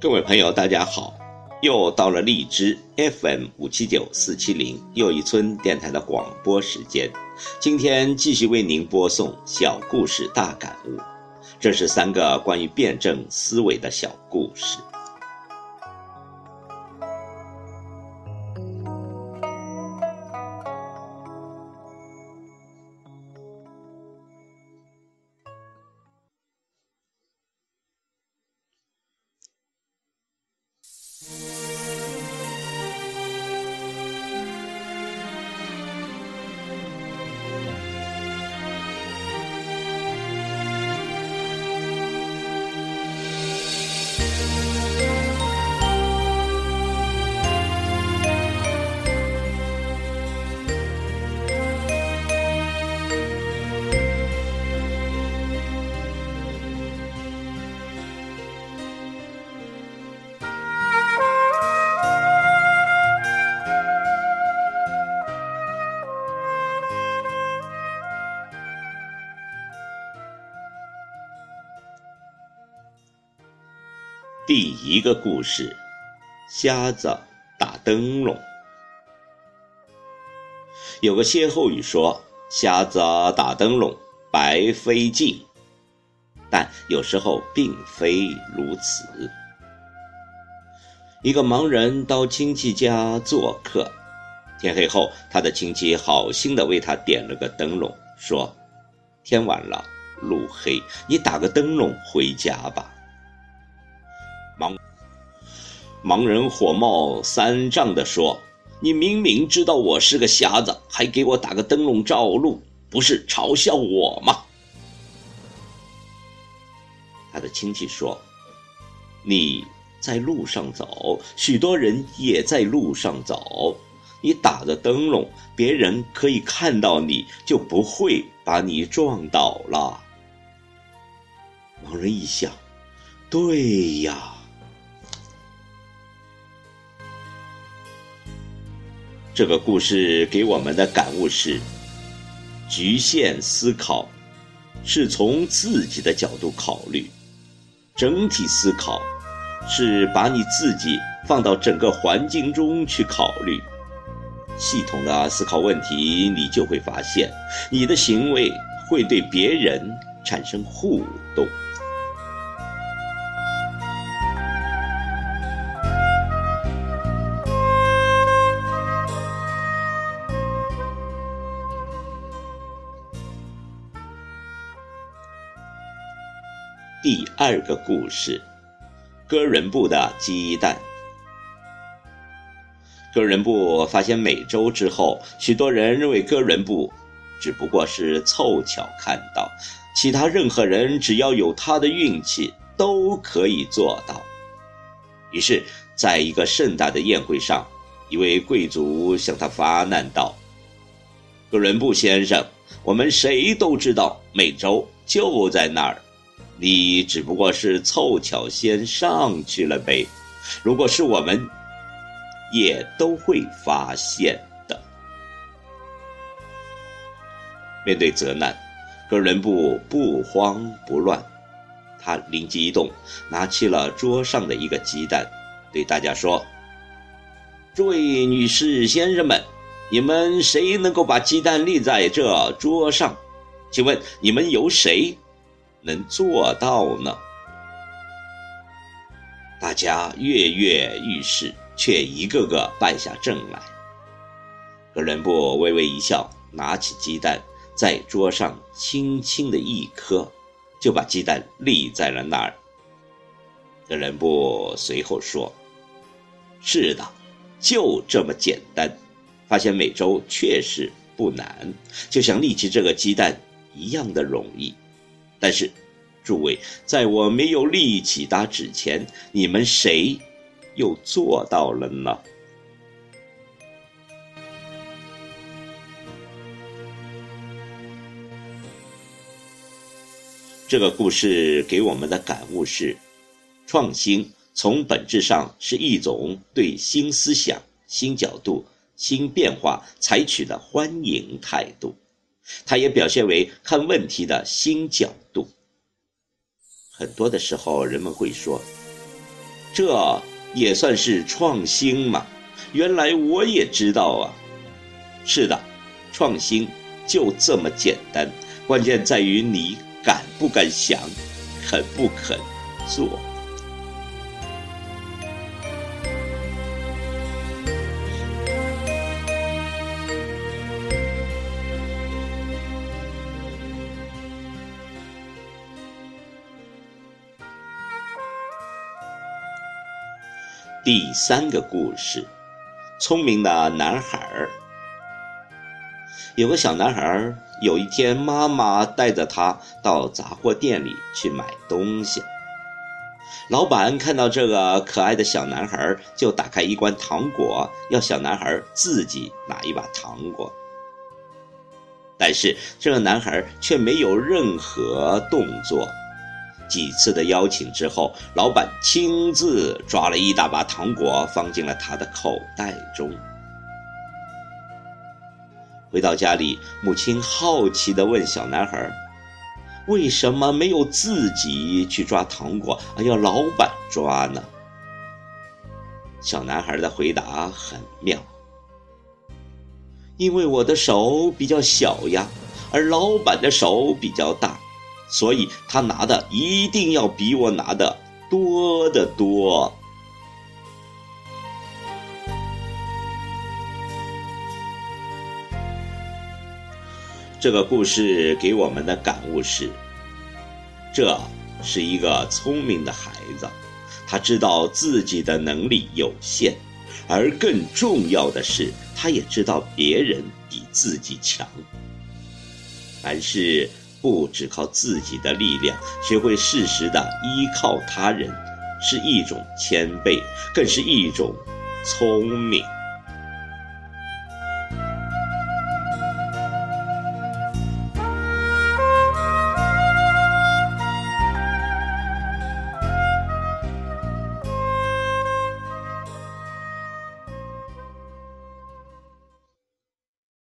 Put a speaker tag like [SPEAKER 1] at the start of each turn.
[SPEAKER 1] 各位朋友，大家好！又到了荔枝 FM 五七九四七零又一村电台的广播时间。今天继续为您播送小故事大感悟，这是三个关于辩证思维的小故事。第一个故事：瞎子打灯笼。有个歇后语说：“瞎子打灯笼白费劲。”但有时候并非如此。一个盲人到亲戚家做客，天黑后，他的亲戚好心的为他点了个灯笼，说：“天晚了，路黑，你打个灯笼回家吧。”盲盲人火冒三丈地说：“你明明知道我是个瞎子，还给我打个灯笼照路，不是嘲笑我吗？”他的亲戚说：“你在路上走，许多人也在路上走，你打着灯笼，别人可以看到你，就不会把你撞倒了。”盲人一想：“对呀。”这个故事给我们的感悟是：局限思考是从自己的角度考虑，整体思考是把你自己放到整个环境中去考虑。系统的思考问题，你就会发现，你的行为会对别人产生互动。第二个故事，哥伦布的鸡蛋。哥伦布发现美洲之后，许多人认为哥伦布只不过是凑巧看到，其他任何人只要有他的运气都可以做到。于是，在一个盛大的宴会上，一位贵族向他发难道：“哥伦布先生，我们谁都知道美洲就在那儿。”你只不过是凑巧先上去了呗，如果是我们，也都会发现的。面对责难，哥伦布不慌不乱，他灵机一动，拿起了桌上的一个鸡蛋，对大家说：“诸位女士、先生们，你们谁能够把鸡蛋立在这桌上？请问你们有谁？”能做到呢？大家跃跃欲试，却一个个败下阵来。哥伦布微微一笑，拿起鸡蛋，在桌上轻轻的一磕，就把鸡蛋立在了那儿。哥伦布随后说：“是的，就这么简单。发现美洲确实不难，就像立起这个鸡蛋一样的容易。”但是，诸位，在我没有立起大纸前，你们谁又做到了呢？这个故事给我们的感悟是：创新从本质上是一种对新思想、新角度、新变化采取的欢迎态度，它也表现为看问题的新角度。很多的时候，人们会说：“这也算是创新嘛？”原来我也知道啊。是的，创新就这么简单，关键在于你。敢不敢想，肯不肯做？第三个故事：聪明的男孩儿。有个小男孩儿，有一天妈妈带着他到杂货店里去买东西。老板看到这个可爱的小男孩，就打开一罐糖果，要小男孩自己拿一把糖果。但是这个男孩却没有任何动作。几次的邀请之后，老板亲自抓了一大把糖果，放进了他的口袋中。回到家里，母亲好奇地问小男孩：“为什么没有自己去抓糖果，而要老板抓呢？”小男孩的回答很妙：“因为我的手比较小呀，而老板的手比较大，所以他拿的一定要比我拿的多得多。”这个故事给我们的感悟是：这是一个聪明的孩子，他知道自己的能力有限，而更重要的是，他也知道别人比自己强。凡事不只靠自己的力量，学会适时的依靠他人，是一种谦卑，更是一种聪明。